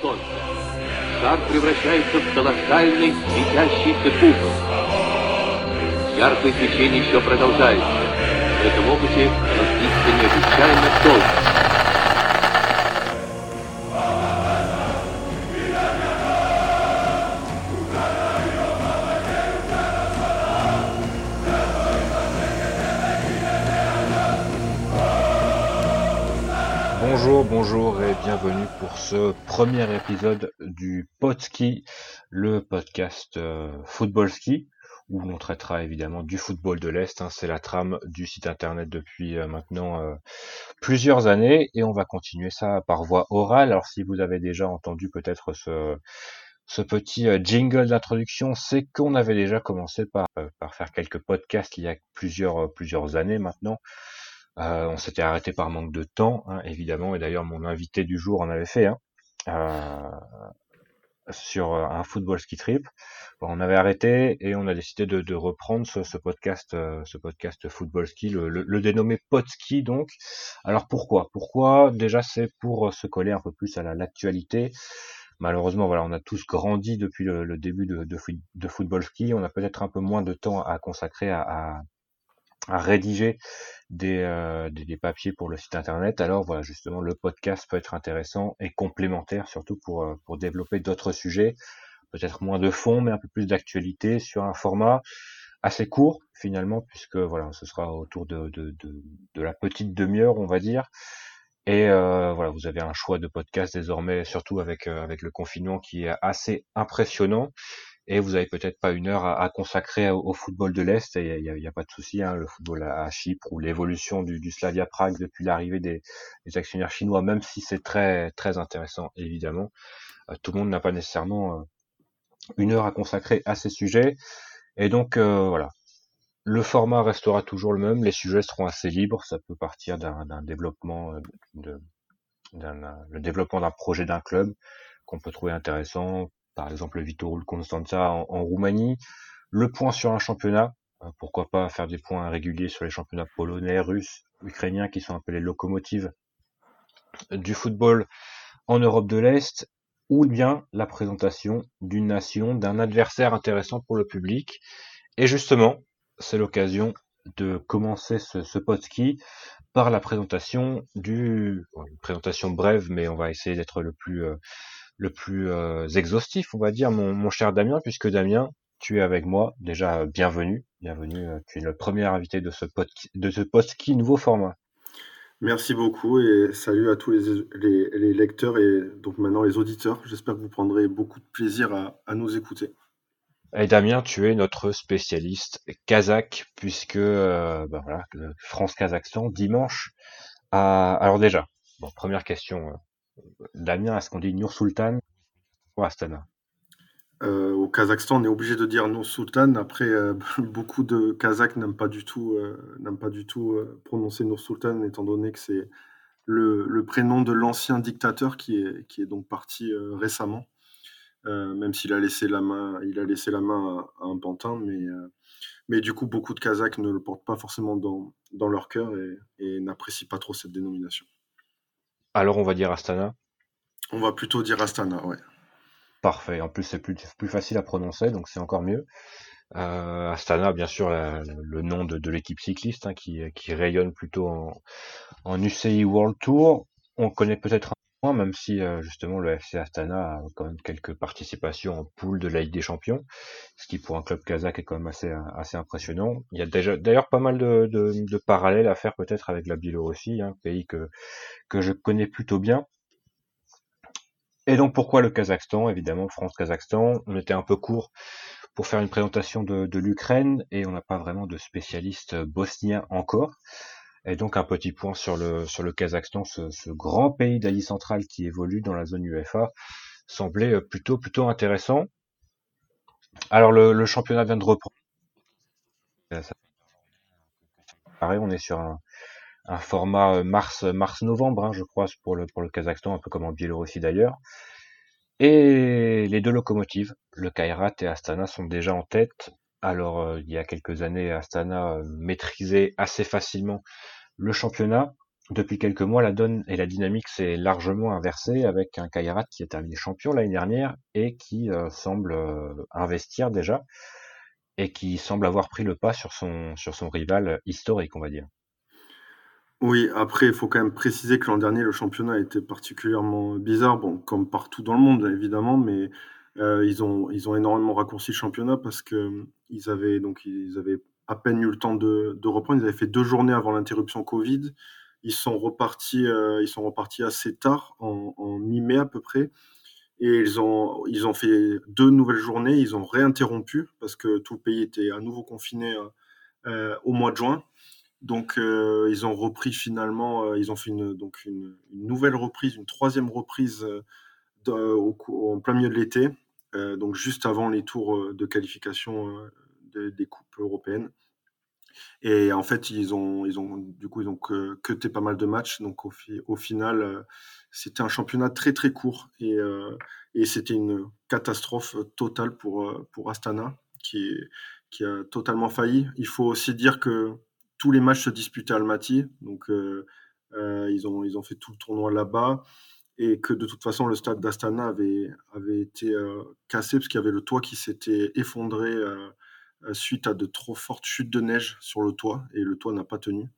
солнца. Шар превращается в колоссальный светящийся купол. Яркое свечение еще продолжается. В этом опыте длится необычайно долго. Bienvenue pour ce premier épisode du Podski, le podcast euh, Football Ski, où l'on traitera évidemment du football de l'Est. hein. c'est la trame du site internet depuis euh, maintenant euh, plusieurs années et on va continuer ça par voie orale. Alors si vous avez déjà entendu peut-être ce, petit jingle d'introduction, c'est qu'on avait déjà commencé par, par faire quelques podcasts il y a plusieurs, plusieurs années maintenant. Euh, on s'était arrêté par manque de temps, hein, évidemment, et d'ailleurs mon invité du jour en avait fait hein, euh, sur euh, un football ski trip. Bon, on avait arrêté et on a décidé de, de reprendre ce, podcast, euh, ce podcast football ski, le, le, le dénommé Podski donc. Alors pourquoi? Pourquoi? Déjà c'est pour se coller un peu plus à la- l'actualité. Malheureusement, voilà, on a tous grandi depuis le, le début de, de, de football ski. On a peut-être un peu moins de temps à consacrer à, à, à rédiger des, euh, des, des papiers pour le site internet. Alors voilà, justement, le podcast peut être intéressant et complémentaire, surtout pour, euh, pour développer d'autres sujets, peut-être moins de fond, mais un peu plus d'actualité sur un format assez court finalement, puisque voilà, ce sera autour de, de, de, de la petite demi-heure, on va dire. Et euh, voilà, vous avez un choix de podcast désormais, surtout avec euh, avec le confinement qui est assez impressionnant. Et vous avez peut-être pas une heure à, consacrer au, football de l'Est, il n'y a, pas de souci, hein, le football à, Chypre ou l'évolution du, Slavia Prague depuis l'arrivée des, actionnaires chinois, même si c'est très très intéressant évidemment, euh, tout le monde n'a pas nécessairement euh, une heure à consacrer à ces sujets. Et donc euh, voilà, le format restera toujours le même, les sujets seront assez libres, ça peut partir d'un développement, de, le développement d'un projet d'un club qu'on peut trouver intéressant, par exemple le Vitorul Constanța en, en Roumanie, le point sur un championnat, euh, pourquoi pas faire des points réguliers sur les championnats polonais, russes, ukrainiens qui sont appelés locomotives du football en Europe de l'Est, ou bien la présentation d'une nation, d'un adversaire intéressant pour le public. Et justement, c'est l'occasion de commencer ce, ce podcast par la présentation du, une présentation brève, mais on va essayer d'être le plus, euh, le plus euh, exhaustif, on va dire, mon, mon cher Damien, puisque Damien, tu es avec moi. Déjà, euh, bienvenue, bienvenue. euh, Tu es le premier invité de ce podcast, de ce podcast nouveau format. Merci beaucoup et salut à tous les, les- les lecteurs et donc maintenant les auditeurs. J'espère que vous prendrez beaucoup de plaisir à, à nous écouter. Et Damien, tu es notre spécialiste kazakh, puisque euh, ben voilà, France-Kazakhstan dimanche. à- Alors déjà, bon, première question, Damien, est-ce qu'on dit Nur Sultan ou Astana? Euh, au Kazakhstan, on est obligé de dire non Sultan. Après, euh, beaucoup de Kazakhs n'aiment pas du tout, euh, pas du tout prononcer Nur Sultan, étant donné que c'est le, prénom de l'ancien dictateur qui est, qui est donc parti récemment. Même s'il a laissé la main, il a laissé la main à, un pantin, mais, mais du coup, beaucoup de Kazakhs ne le portent pas forcément dans, dans leur cœur et, et n'apprécient pas trop cette dénomination. Alors on va dire Astana. On va plutôt dire Astana, ouais. Parfait. En plus, c'est plus, plus facile à prononcer, donc c'est encore mieux. Euh, Astana, bien sûr, la- le nom de, de l'équipe cycliste hein, qui, qui rayonne plutôt en, en UCI World Tour. On connaît peut-être même si euh, justement le FC Astana a quand même quelques participations en poule de la Ligue des Champions, ce qui pour un club kazakh est quand même assez, assez impressionnant. Il y a déjà d'ailleurs pas mal de, parallèles à faire peut-être avec la Biélorussie, un pays que, que je connais plutôt bien. Et donc pourquoi le Kazakhstan? Évidemment, France-Kazakhstan, on était un peu court pour faire une présentation de, de l'Ukraine et on n'a pas vraiment de spécialiste bosnien encore. Et donc un petit point sur le sur le Kazakhstan, ce, grand pays d'Asie centrale qui évolue dans la zone UEFA, semblait euh, plutôt plutôt intéressant. Alors le, championnat vient de reprendre. Euh, on est sur un, un format euh, mars mars novembre, hein, je crois, pour le pour le Kazakhstan, un peu comme en Biélorussie d'ailleurs. Et les deux locomotives, le Kairat et Astana, sont déjà en tête. Alors, euh, il y a quelques années, Astana euh, maîtrisait assez facilement le championnat. depuis quelques mois, la donne et la dynamique s'est largement inversée avec un Kairat qui est terminé champion l'année dernière et qui euh, semble investir déjà et qui semble avoir pris le pas sur son, rival historique, on va dire. Oui, après, il faut quand même préciser que l'an dernier, le championnat été particulièrement bizarre, bon, comme partout dans le monde, évidemment, mais euh, ils, ont, ils ont énormément raccourci le championnat parce que ils avaient, avaient à peine eu le temps de, de reprendre. Ils avaient fait deux journées avant l'interruption Covid. Ils sont repartis, euh, ils sont repartis assez tard, en, mi-mai à peu près. Et ils ont, ils ont fait deux nouvelles journées. Ils ont réinterrompu parce que tout le pays était à nouveau confiné euh, euh au mois de juin. Donc, euh, ils ont repris finalement, euh, ils ont fait une, donc une, nouvelle reprise, une troisième reprise en plein milieu de l'été, donc juste avant les tours de qualification de, des coupes européennes. Et en fait, ils ont, ils ont, du coup, ils ont cuté pas mal de matchs. Donc, au, fi, au final, euh, c'était un championnat très, très court. Et, euh, c'était une catastrophe totale pour, euh, pour Astana, qui, a totalement failli. Il faut aussi dire que tous les matchs se disputaient à Almaty. Donc, euh, euh, ils, ont, ils ont fait tout le tournoi là-bas. Et que de toute façon, le stade d'Astana avait, avait été euh, cassé parce qu'il y avait le toit qui s'était effondré euh, suite à de trop fortes chutes de neige sur le toit et le toit n'a pas tenu.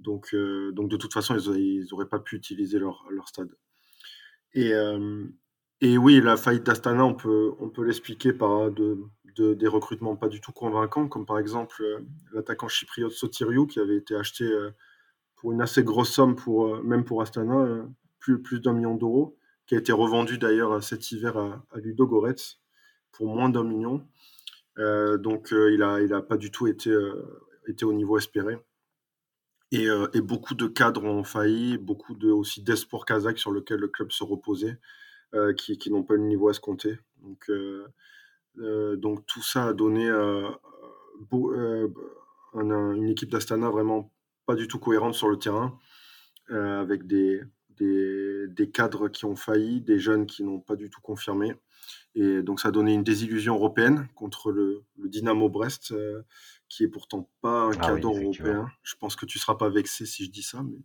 Donc, euh, donc de toute façon, ils n'auraient pas pu utiliser leur, leur stade. Et, euh, et, oui, la faillite d'Astana, on peut, on peut l'expliquer par de, de, des recrutements pas du tout convaincants, comme par exemple euh, l'attaquant chypriote Sotiriou qui avait été acheté euh, pour une assez grosse somme, pour, même pour Astana, plus, d'un million d'euros, qui a été revendu d'ailleurs cet hiver à, à Ludo Goretz pour moins d'un million. Euh, donc euh, il n'a pas du tout été, euh, au niveau espéré. Et, beaucoup de cadres ont failli, beaucoup de, aussi d'espoirs kazakhs sur lesquels le club se reposait, qui, qui n'ont pas le niveau escompté. Donc, donc tout ça a donné une équipe d'Astana vraiment pas du tout cohérente sur le terrain, avec des, des, des, cadres qui ont failli, des jeunes qui n'ont pas du tout confirmé. Et donc ça a donné une désillusion européenne contre le, le Dynamo Brest, euh, qui est pourtant pas un ah cadeau oui, européen. Je pense que tu seras pas vexé si je dis ça, mais,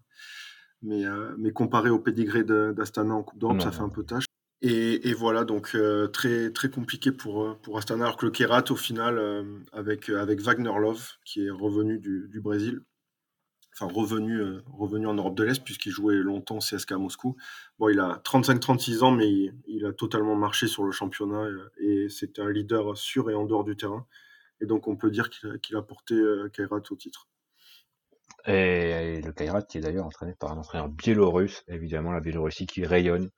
mais, euh, mais comparé au pédigré d'Astana en Coupe d'Europe, ça fait un peu tâche. Et, et voilà, donc euh, très, très compliqué pour, pour Astana, alors que le Kerat, au final, avec, avec Wagner Love, qui est revenu du, du Brésil, enfin revenu, euh, revenu en Europe de l'Est puisqu'il jouait longtemps CSK à Moscou. Bon, il a 35-36 ans, mais il, il, a totalement marché sur le championnat euh, et, et c'était un leader sûr et en dehors du terrain. Et donc on peut dire qu'il a, qu a, porté euh, Kairat au titre. Et, et le Kairat qui est d'ailleurs entraîné par un entraîneur biélorusse, évidemment la Biélorussie qui rayonne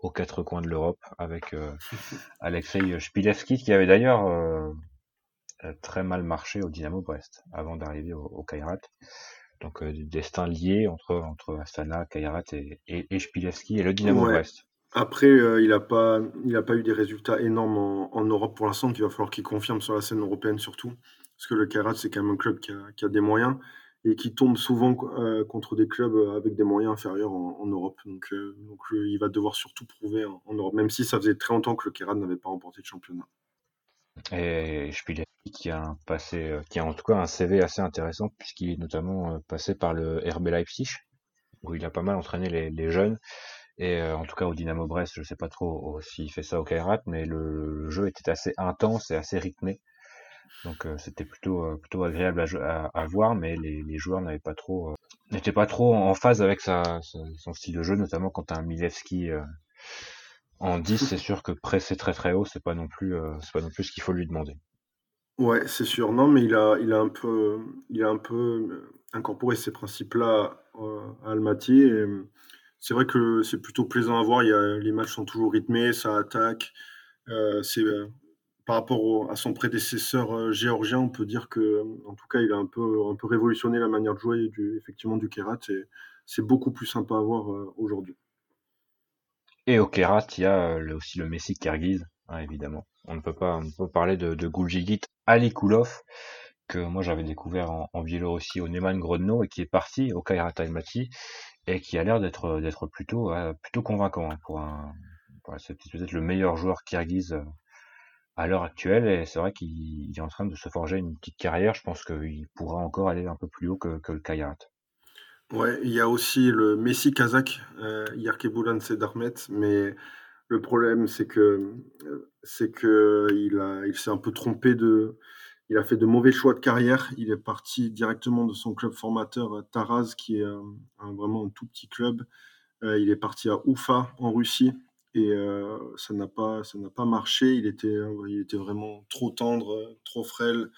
aux quatre coins de l'Europe avec euh, Alexei Spilevski qui avait d'ailleurs très mal marché au Dynamo Brest avant d'arriver au, au Kairat donc euh, du destin lié entre, entre Astana, Kairat et, et, et Spilevski et le Dynamo ouais. Brest. Après, euh, il n'a pas, il a pas eu des résultats énormes en, en Europe pour l'instant, il va falloir qu'il confirme sur la scène européenne surtout. Parce que le Kairat, c'est quand même un club qui a, qui a, des moyens et qui tombe souvent euh, contre des clubs avec des moyens inférieurs en, en Europe. Donc, euh, donc il va devoir surtout prouver en, en, Europe, même si ça faisait très longtemps que le Kairat n'avait pas remporté de championnat. Et qui a un passé, euh, qui a en tout cas un CV assez intéressant puisqu'il est notamment euh, passé par le RB Leipzig où il a pas mal entraîné les, les jeunes et euh, en tout cas au Dynamo Brest, je sais pas trop s'il fait ça au Kairat, mais le, le, jeu était assez intense et assez rythmé. Donc euh, c'était plutôt euh, plutôt agréable à, à, à, voir, mais les, les joueurs n'avaient pas trop n'étaient pas trop en phase avec sa, son style de jeu, notamment quand un Milevski en 10, c'est sûr que presser très très haut, c'est pas non plus c'est pas non plus ce qu'il faut lui demander. Ouais, c'est sûr. Non, mais il a, il a un peu, il a un peu incorporé ces principes-là euh, à Almaty. Et c'est vrai que c'est plutôt plaisant à voir. Il y a, les matchs sont toujours rythmés, ça attaque. Euh, c'est par rapport au, à son prédécesseur euh, géorgien, on peut dire que, en tout cas, il a un peu, un peu révolutionné la manière de jouer du, effectivement du Kerat. Et c'est beaucoup plus sympa à voir aujourd'hui. Et au Kerat, il y a aussi le Messi Kirghiz, hein, évidemment. On ne peut pas, on peut parler de, de Gulgigit Alikulov, que moi j'avais découvert en, en Biélorussie au Neman Grodno et qui est parti au Kairat Almaty et qui a l'air d'être d'être plutôt euh, plutôt convaincant hein, pour un c'est peut-être le meilleur joueur kirghiz euh, à l'heure actuelle. Et c'est vrai qu'il est en train de se forger une petite carrière. Je pense qu'il pourra encore aller un peu plus haut que, que le Kairat Ouais, il y a aussi le Messi kazakh, euh, Yarkebulan Sedarmet, mais le problème, c'est que, c'est que il a, il s'est un peu trompé de, il a fait de mauvais choix de carrière. Il est parti directement de son club formateur Taraz, qui est vraiment un tout petit club. Euh, il est parti à Oufa en Russie et euh, ça n'a pas, ça n'a pas marché. Il était, il était vraiment trop tendre, trop frêle.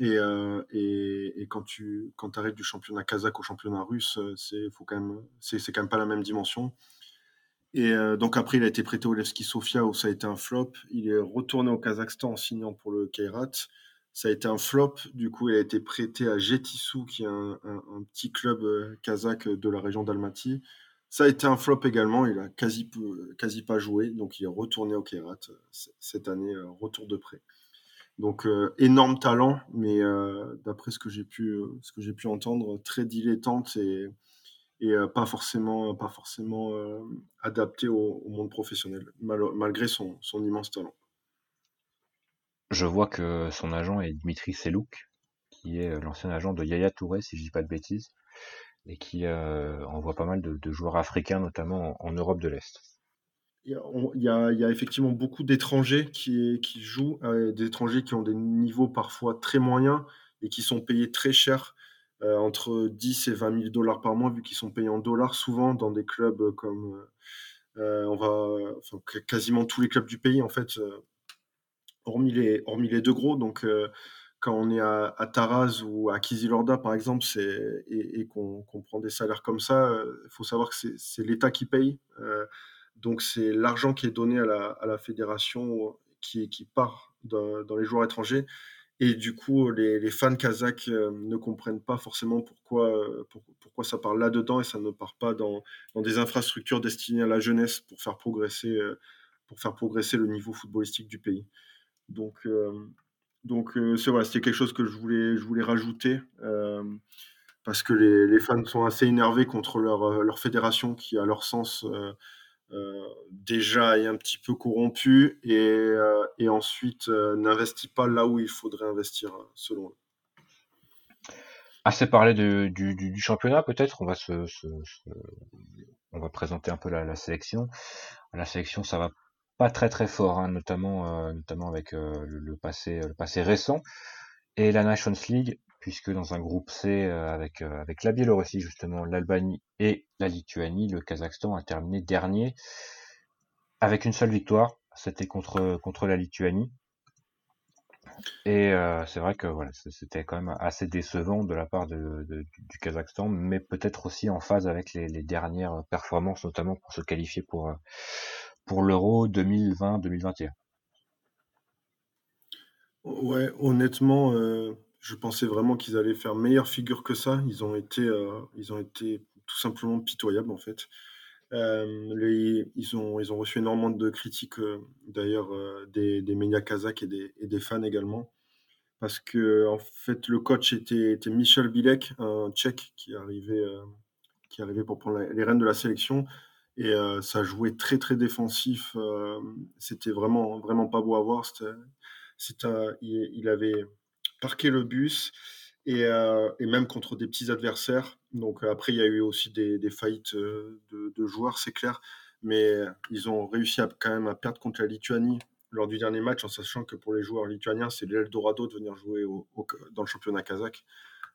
Et, euh, et, quand tu quand arrives du championnat kazakh au championnat russe, c'est faut quand même c'est quand même pas la même dimension. Et euh, donc après, il a été prêté au Levski Sofia où ça a été un flop. Il est retourné au Kazakhstan en signant pour le Kairat. Ça a été un flop. Du coup, il a été prêté à Jetisu, qui est un, un, petit club euh, kazakh de la région d'Almaty. Ça a été un flop également. Il a quasi, quasi pas joué. Donc, il est retourné au Kairat euh, cette année, retour de prêt. Donc, énorme talent, mais d'après ce que j'ai pu, ce que j'ai pu entendre, très dilettante et euh, pas forcément, pas euh, adapté au, monde professionnel, malgré son, immense talent. Je vois que son agent est Dimitri Selouk, qui est euh, l'ancien agent de Yaya Touré, si je dis pas de bêtises, et qui envoie pas mal de, joueurs africains, notamment en, Europe de l'Est. Il y, a, effectivement beaucoup d'étrangers qui, jouent, des étrangers qui ont des niveaux parfois très moyens et qui sont payés très cher euh, entre 10 et 20 000 dollars par mois, vu qu'ils sont payés en dollars souvent dans des clubs comme euh, on va, quasiment tous les clubs du pays en fait, euh, hormis les, hormis les deux gros. Donc quand on est à, Taraz ou à Kizilorda, par exemple, c'est, et, qu'on, prend des salaires comme ça, il faut savoir que c'est, l'État qui paye. Donc, c'est l'argent qui est donné à la, à la fédération qui, qui part dans les joueurs étrangers. Et du coup, les, fans kazakhs euh, ne comprennent pas forcément pourquoi, euh, pourquoi ça part là-dedans et ça ne part pas dans, dans, des infrastructures destinées à la jeunesse pour faire progresser, euh, pour faire progresser le niveau footballistique du pays. Donc, donc c'est voilà, c'était quelque chose que je voulais, je voulais rajouter parce que les, les, fans sont assez énervés contre leur, leur fédération qui, à leur sens, euh, déjà est un petit peu corrompu et, euh, ensuite euh, n'investit pas là où il faudrait investir selon eux. Assez parlé du, championnat peut-être, on va on va présenter un peu la, sélection. La sélection ça va pas très très fort, hein, notamment notamment avec le, passé le passé récent et la Nations League puisque dans un groupe C euh, avec, euh, avec la Biélorussie, justement, l'Albanie et la Lituanie, le Kazakhstan a terminé dernier avec une seule victoire, c'était contre, contre la Lituanie. Et euh, c'est vrai que voilà, c'était quand même assez décevant de la part de, du Kazakhstan, mais peut-être aussi en phase avec les, dernières performances, notamment pour se qualifier pour, pour l'Euro 2020-2021. Ouais, honnêtement, je pensais vraiment qu'ils allaient faire meilleure figure que ça. Ils ont été, euh, ils ont été tout simplement pitoyables en fait. Euh, ils, ont, ils ont reçu énormément de critiques, euh, d'ailleurs, des, des, médias kazakhs et des, fans également. Parce que, en fait, le coach était, Michel Bilek, un tchèque qui arrivait, qui arrivait pour prendre les rênes de la sélection. Et ça jouait très, très défensif. C'était vraiment, vraiment pas beau à voir. C'était, il, avait parquer le bus et, euh, et, même contre des petits adversaires. Donc après, il y a eu aussi des, faillites euh, de, joueurs, c'est clair, mais ils ont réussi à, quand même à perdre contre la Lituanie lors du dernier match, en sachant que pour les joueurs lituaniens, c'est l'Eldorado de venir jouer dans le championnat kazakh.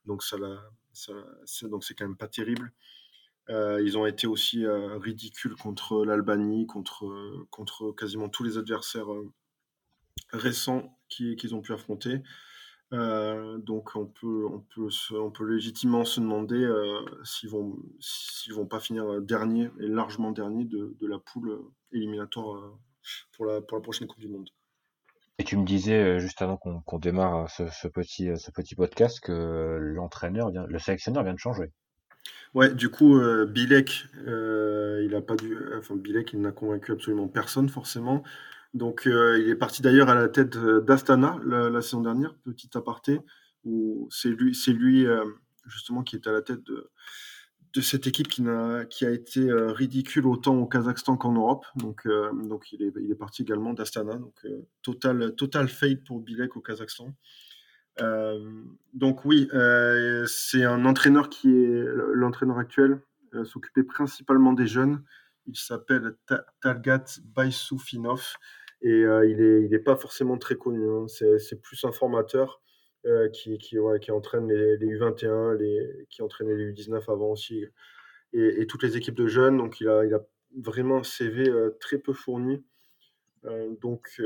Donc ça, ça c'est, quand même pas terrible. Euh, ils ont été aussi euh, ridicules contre l'Albanie, contre, contre quasiment tous les adversaires récents qu'ils ont pu affronter. Euh, donc on peut, on, peut on peut légitimement se demander euh, s'ils vont s'ils vont pas finir dernier et largement dernier de, de la poule éliminatoire euh, pour, la, pour la prochaine Coupe du Monde. Et tu me disais juste avant qu'on démarre ce, ce, petit, ce petit podcast que l'entraîneur, le sélectionneur vient de changer. Ouais, du coup, Bilek, il a pas dû, enfin Bilek, il n'a convaincu absolument personne forcément. Donc, euh, il est parti d'ailleurs à la tête d'Astana la, saison dernière, petit aparté, où c'est lui, euh, justement qui est à la tête de, cette équipe qui, a été euh, ridicule autant au Kazakhstan qu'en Europe. Donc, il, est, parti également d'Astana. Total, total fade pour Bilek au Kazakhstan. donc oui, c'est un entraîneur qui est l'entraîneur actuel, s'occupait principalement des jeunes. Il s'appelle Talgat Baisoufinov et il n'est il est pas forcément très connu. Hein. C'est plus un formateur qui, qui, qui, entraîne les, U21, les, qui entraînait les U19 avant aussi, et, toutes les équipes de jeunes. Donc il a, il a vraiment un CV très peu fourni. donc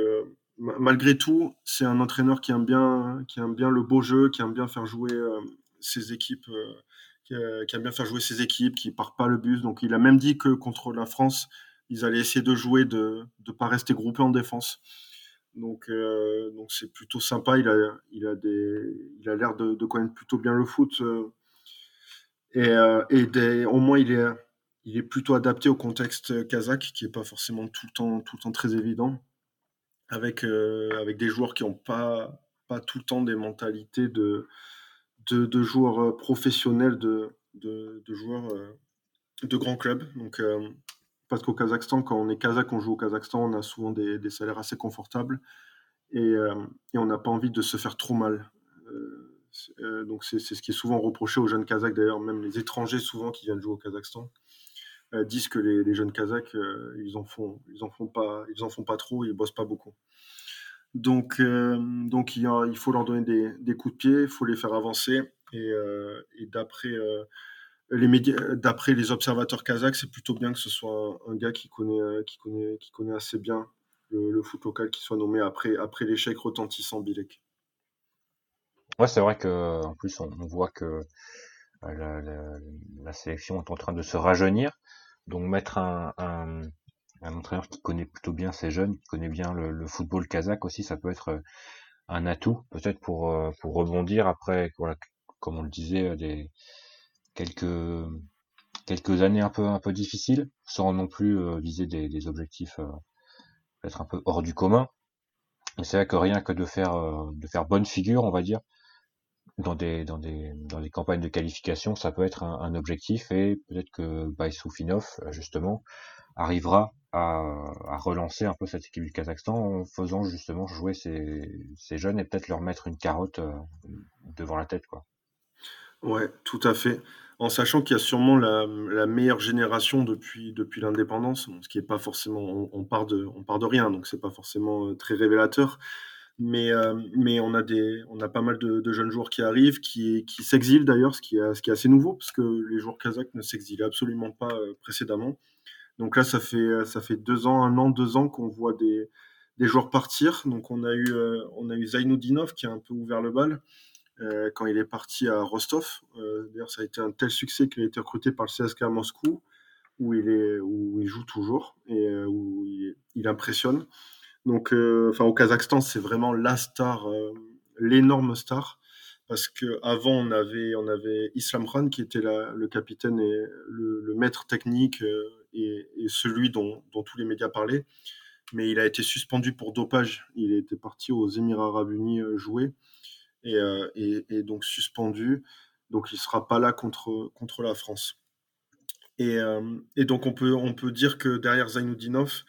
malgré tout, c'est un entraîneur qui aime, bien, qui aime bien le beau jeu, qui aime bien faire jouer ses équipes qui, aime bien faire jouer ses équipes, qui part pas le bus. Donc il a même dit que contre la France, ils allaient essayer de jouer, de ne pas rester groupés en défense. Donc euh, donc c'est plutôt sympa. Il a il a l'air de, connaître plutôt bien le foot euh. et, euh, et au moins il est il est plutôt adapté au contexte kazakh qui est pas forcément tout le temps tout le temps très évident avec avec des joueurs qui ont pas pas tout le temps des mentalités de de, joueurs euh, professionnels, de, de, joueurs euh, de grands clubs. Donc, parce qu'au Kazakhstan, quand on est kazakh, on joue au Kazakhstan, on a souvent des, salaires assez confortables et, et on n'a pas envie de se faire trop mal. donc c'est ce qui est souvent reproché aux jeunes kazakhs, d'ailleurs même les étrangers souvent qui viennent jouer au Kazakhstan disent que les, jeunes kazakhs ils en font ils en font pas ils en font pas trop, ils bossent pas beaucoup. Donc, euh, il, faut leur donner des, coups de pied, il faut les faire avancer. Et, euh, d'après euh, médias, d'après les observateurs kazakhs, c'est plutôt bien que ce soit un, gars qui connaît, qui connaît, qui connaît assez bien le, foot local, qui soit nommé après, après l'échec retentissant Bilek. Ouais, c'est vrai que en plus on, voit que la, la, sélection est en train de se rajeunir. Donc mettre un, un, entraîneur qui connaît plutôt bien ces jeunes, qui connaît bien le, football kazakh aussi, ça peut être euh, un atout peut-être pour euh, pour rebondir après voilà, comme on le disait euh, des quelques quelques années un peu un peu difficiles sans non plus viser des, objectifs peut-être un peu hors du commun et c'est vrai que rien que de faire de faire bonne figure on va dire dans des dans des dans des campagnes de qualification ça peut être un, objectif et peut-être que Baïsoufinov justement arrivera à, relancer un peu cette équipe du Kazakhstan en faisant justement jouer ces, jeunes et peut-être leur mettre une carotte euh, devant la tête. Quoi. Ouais, tout à fait. En sachant qu'il y a sûrement la, meilleure génération depuis, depuis l'indépendance, ce qui est pas forcément, on, part de, on part de rien, donc c'est pas forcément euh, très révélateur. Mais, euh, mais on, a des, on a pas mal de, jeunes joueurs qui arrivent, qui, qui s'exilent d'ailleurs, ce, qui est, ce qui est assez nouveau, parce que les joueurs kazakhs ne s'exilaient absolument pas précédemment. Donc là, ça fait, euh, ça fait deux ans, un an, deux ans qu'on voit des, des joueurs partir. Donc on a eu, euh, on a eu Zainoudinov qui a un peu ouvert le bal euh, quand il est parti à Rostov. D'ailleurs, ça a été un tel succès qu'il a été recruté par le CSK Moscou, où il, est, où il joue toujours et où il, impressionne. Donc, enfin, au Kazakhstan, c'est vraiment la star, l'énorme star parce que avant on avait on avait Islam Khan qui était le capitaine et le, maître technique et, celui dont, tous les médias parlaient. Mais il a été suspendu pour dopage. Il était parti aux Émirats Arabes Unis euh, euh, et, donc suspendu. Donc il ne sera pas là contre, contre la France. Et, euh, donc on peut, on peut dire que derrière Zainoudinov,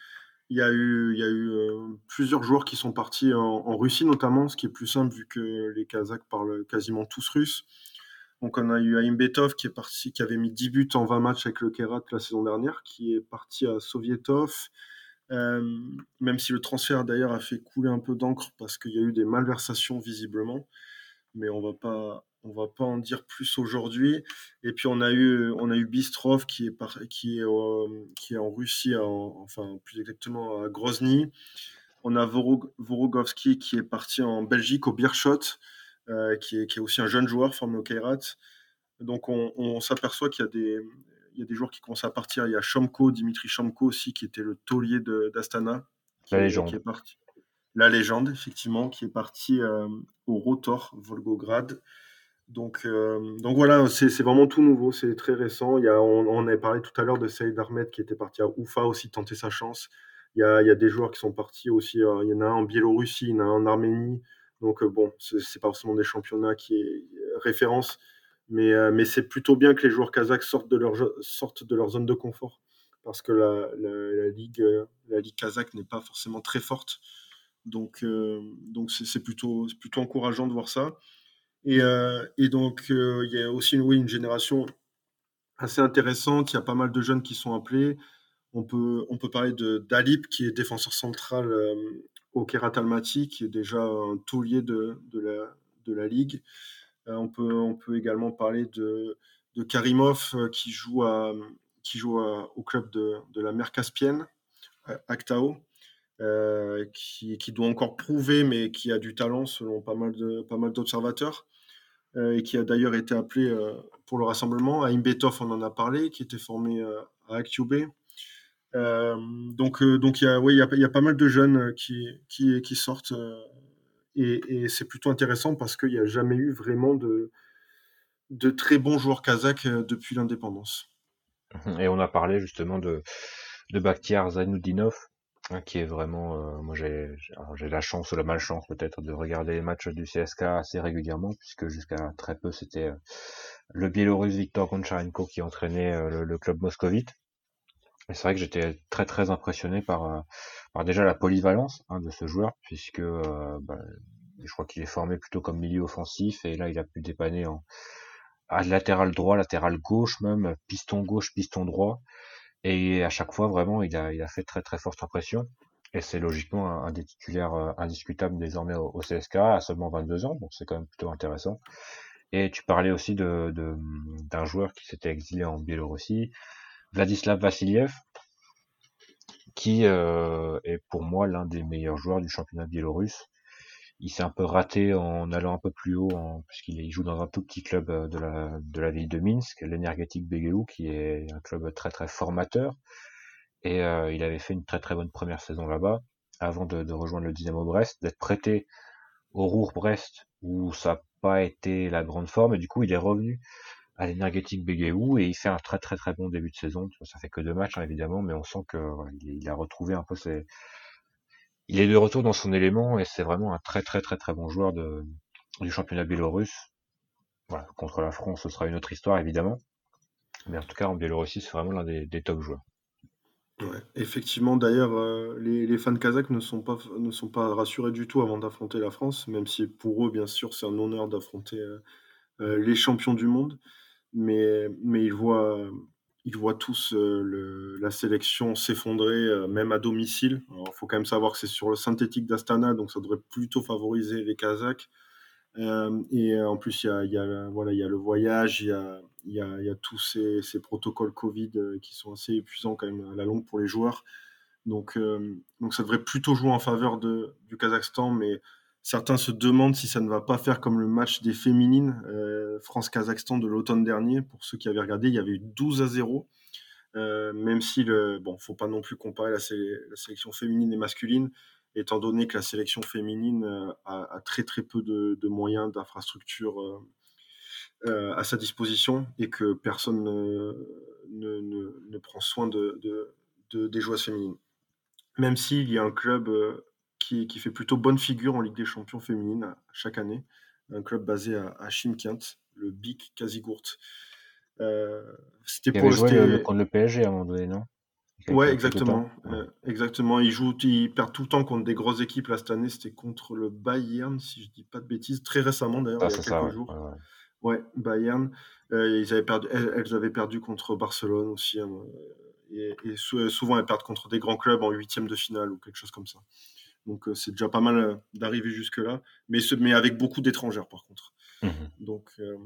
il y a eu, il y a eu plusieurs joueurs qui sont partis en, Russie notamment, ce qui est plus simple vu que les Kazakhs parlent quasiment tous russe. Donc on a eu Aimbetov qui est parti, qui avait mis 10 buts en 20 matchs avec le Kerat la saison dernière, qui est parti à Sovietov. Euh, même si le transfert d'ailleurs a fait couler un peu d'encre parce qu'il y a eu des malversations visiblement, mais on va pas, on va pas en dire plus aujourd'hui. Et puis on a eu, on a eu Bistrov qui est, qui est, qui est en Russie, enfin plus exactement à Grozny. On a Vorogovski qui est parti en Belgique au Beerschot. Euh, qui, est, aussi un jeune joueur formé au Kairat. Donc on, s'aperçoit qu'il y a des, il y a des joueurs qui commencent à partir. Il y a Chomko, Dimitri Chomko aussi, qui était le taulier d'Astana. La légende. est parti. La légende, effectivement, qui est parti euh, au Rotor, Volgograd. Donc, euh, donc voilà, c'est vraiment tout nouveau, c'est très récent. Il a, on, avait parlé tout à l'heure de Saïd Ahmed qui était parti à Oufa aussi tenter sa chance. Il y a, des joueurs qui sont partis aussi. il y en a un en Biélorussie, il y en a un en Arménie. Donc euh, bon, c'est pas forcément des championnats qui est référence, mais, euh, c'est plutôt bien que les joueurs kazakhs sortent de leur, sortent de leur zone de confort, parce que la, la, ligue, la ligue kazakh n'est pas forcément très forte. Donc, donc c'est plutôt, plutôt encourageant de voir ça. Et, et donc, il y a aussi oui, une génération assez intéressante. Il y a pas mal de jeunes qui sont appelés. On peut, on peut parler de Dalip, qui est défenseur central au Kerat Almaty, qui est déjà un taulier de, de, la, de la ligue. on, peut, on peut également parler de, de Karimov, qui joue, à, qui joue au club de, de la mer Caspienne, Actao. Euh, qui, doit encore prouver, mais qui a du talent selon pas mal de pas mal d'observateurs, euh, et qui a d'ailleurs été appelé euh, pour le rassemblement. À Imbetov, on en a parlé, qui était formé à Actube. donc, donc il y a, oui, il y, a, pas mal de jeunes qui, qui, sortent, et, c'est plutôt intéressant parce qu'il n'y a jamais eu vraiment de, de très bons joueurs kazakhs depuis l'indépendance. Et on a parlé justement de, de Bakhtiar Zainuddinov, Hein, qui est vraiment, euh, moi j'ai j'ai la chance ou la malchance peut-être de regarder les matchs du CSK assez régulièrement puisque jusqu'à très peu c'était euh, le Biélorusse Viktor Goncharenko qui entraînait euh, le, club moscovite. Et c'est vrai que j'étais très très impressionné par, par déjà la polyvalence hein, de ce joueur puisque bah, je crois qu'il est formé plutôt comme milieu offensif et là il a pu dépanner en à latéral droit, latéral gauche même, piston gauche, piston droit. Et à chaque fois, vraiment, il a, fait très très forte impression. Et c'est logiquement un, des titulaires euh, indiscutables désormais au, CSK à seulement 22 ans, donc c'est quand même plutôt intéressant. Et tu parlais aussi de, d'un joueur qui s'était exilé en Biélorussie, Vladislav Vassiliev, qui euh, est pour moi l'un des meilleurs joueurs du championnat biélorusse il s'est un peu raté en allant un peu plus haut, puisqu'il joue dans un tout petit club euh, de la, ville de Minsk, l'énergétique Begeu, qui est un club très très formateur. Et euh, il avait fait une très très bonne première saison là-bas, avant de, rejoindre le Dynamo Brest, d'être prêté au Rour Brest, où ça n'a pas été la grande forme, et du coup il est revenu à l'énergétique Begeu, et il fait un très très très bon début de saison. Ça fait que deux matchs hein, évidemment, mais on sent que il a retrouvé un peu ses, il est de retour dans son élément et c'est vraiment un très très très très bon joueur du championnat biélorusse. Contre la France, ce sera une autre histoire évidemment. Mais en tout cas, en Biélorussie, c'est vraiment l'un des, top joueurs. Effectivement, d'ailleurs, euh, les, fans kazakhs ne sont, pas, ne sont pas rassurés du tout avant d'affronter la France, même si pour eux, bien sûr, c'est un honneur d'affronter euh, euh, les champions du monde. Mais, mais ils voient ils voient tous euh, la sélection s'effondrer, euh, même à domicile. Il faut quand même savoir que c'est sur le synthétique d'Astana, donc ça devrait plutôt favoriser les Kazakhs. Euh, et en plus, il y a, y a le voyage, il y a, tous ces, protocoles Covid qui sont assez épuisants quand même à la longue pour les joueurs. Donc, ça devrait plutôt jouer en faveur du Kazakhstan, mais Certains se demandent si ça ne va pas faire comme le match des féminines euh, France-Kazakhstan de l'automne dernier. Pour ceux qui avaient regardé, il y avait eu 12 à 0. Euh, même si le bon, faut pas non plus comparer la, sélection féminine et masculine, étant donné que la sélection féminine euh, a, très très peu de, moyens, d'infrastructures à sa disposition et que personne ne, prend soin de, des joueuses féminines. Même s'il y a un club qui, fait plutôt bonne figure en Ligue des Champions féminine chaque année. Un club basé à, à Chimkent, le BIC Kazigurt. Euh, c'était pour joué le, contre le PSG à un moment donné, non? Ouais, exactement. Euh, exactement. Ils jouent, ils perdent tout le temps contre des grosses équipes. Là, cette année, c'était contre le Bayern, si je dis pas de bêtises. Très récemment, d'ailleurs, ah, il y a quelques jours. Ouais, Bayern. Euh, ils avaient perdu, elles, avaient perdu contre Barcelone aussi. Hein, et, et, souvent, elles perdent contre des grands clubs en huitième de finale ou quelque chose comme ça. Donc euh, c'est déjà pas mal euh, d'arriver jusque-là, mais, mais avec beaucoup d'étrangères par contre. Mmh donc, euh,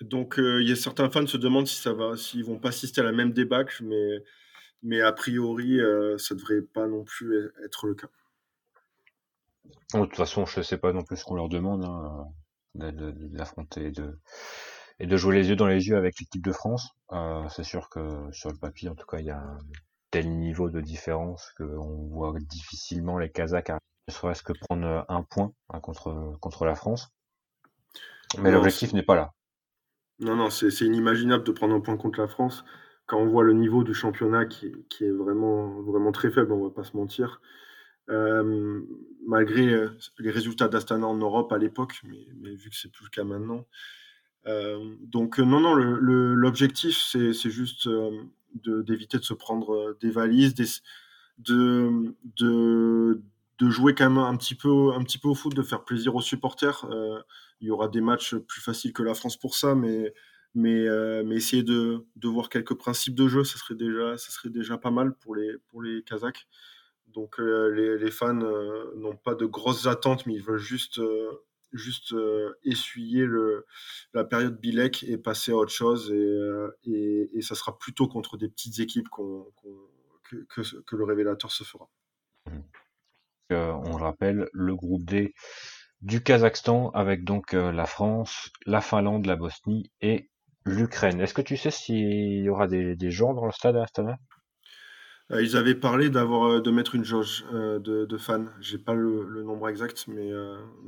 donc il y a certains fans se demandent si ça va, s'ils vont pas assister à la même débâcle, mais, mais a priori, ça devrait pas non plus être le cas. De toute façon, je ne sais pas non plus ce qu'on leur demande hein, d'affronter de, et de jouer les yeux dans les yeux avec l'équipe de France. c'est sûr que sur le papier, en tout cas, il y a tel niveau de différence qu'on voit difficilement les Kazakhs ne serait-ce que prendre euh, un point hein, contre, contre la France. Mais l'objectif n'est pas là. Non, non, c'est inimaginable de prendre un point contre la France quand on voit le niveau du championnat qui, est vraiment, vraiment très faible, on va pas se mentir. Euh, malgré euh, les résultats d'Astana en Europe à l'époque, mais, vu que c'est plus le cas maintenant. donc non, non, l'objectif c'est juste d'éviter de, se prendre euh, des valises, de, de, de jouer quand même un petit peu, un petit peu au foot, de faire plaisir aux supporters. il y aura des matchs plus faciles que la France pour ça, mais mais, mais essayer de, de, voir quelques principes de jeu, ça serait déjà, ça serait déjà pas mal pour les, pour les Kazakhs. Donc les, les, fans n'ont pas de grosses attentes, mais ils veulent juste, juste essuyer le, la période Bilek et passer à autre chose. Et, et ça sera plutôt contre des petites équipes que, le révélateur se fera. Euh, on le rappelle, le groupe D du Kazakhstan avec donc la France, la Finlande, la Bosnie et l'Ukraine. Est-ce que tu sais s'il y aura des, des gens dans le stade à Astana euh, ils avaient parlé d'avoir euh, de mettre une jauge euh, de, de, fans. J'ai pas le, nombre exact, mais,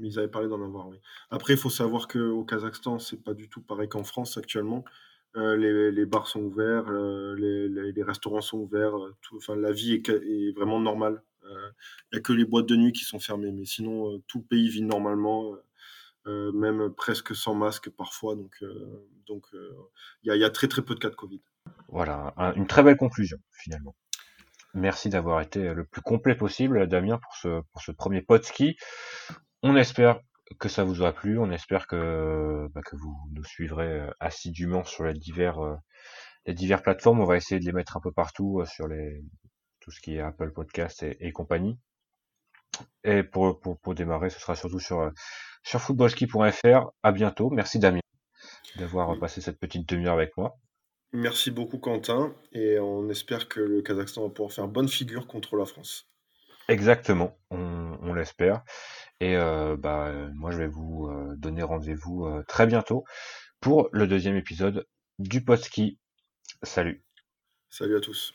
ils avaient parlé d'en avoir. Oui. Après, il faut savoir qu'au Kazakhstan, c'est pas du tout pareil qu'en France actuellement. Les, bars sont ouverts, les, restaurants sont ouverts. La vie est, vraiment normale. Il n'y a que les boîtes de nuit qui sont fermées, mais sinon tout le pays vit normalement. même presque sans masque parfois. Donc, donc il y, a très très peu de cas de Covid. Voilà, une très belle conclusion finalement. Merci d'avoir été le plus complet possible, Damien, pour ce, pour ce premier ski. On espère que ça vous aura plu. On espère que, bah, que vous nous suivrez euh, assidûment sur les divers, euh, les divers plateformes. On va essayer de les mettre un peu partout euh, sur les, tout ce qui est Apple Podcast et, compagnie. Et pour, pour, pour, démarrer, ce sera surtout sur, sur footballski.fr. À bientôt. Merci Damien d'avoir passé cette petite demi-heure avec moi. Merci beaucoup Quentin et on espère que le Kazakhstan va pouvoir faire bonne figure contre la France. Exactement, on, l'espère. Et euh, bah, moi je vais vous euh, donner rendez-vous euh, très bientôt pour le deuxième épisode du Podski. Salut. Salut à tous.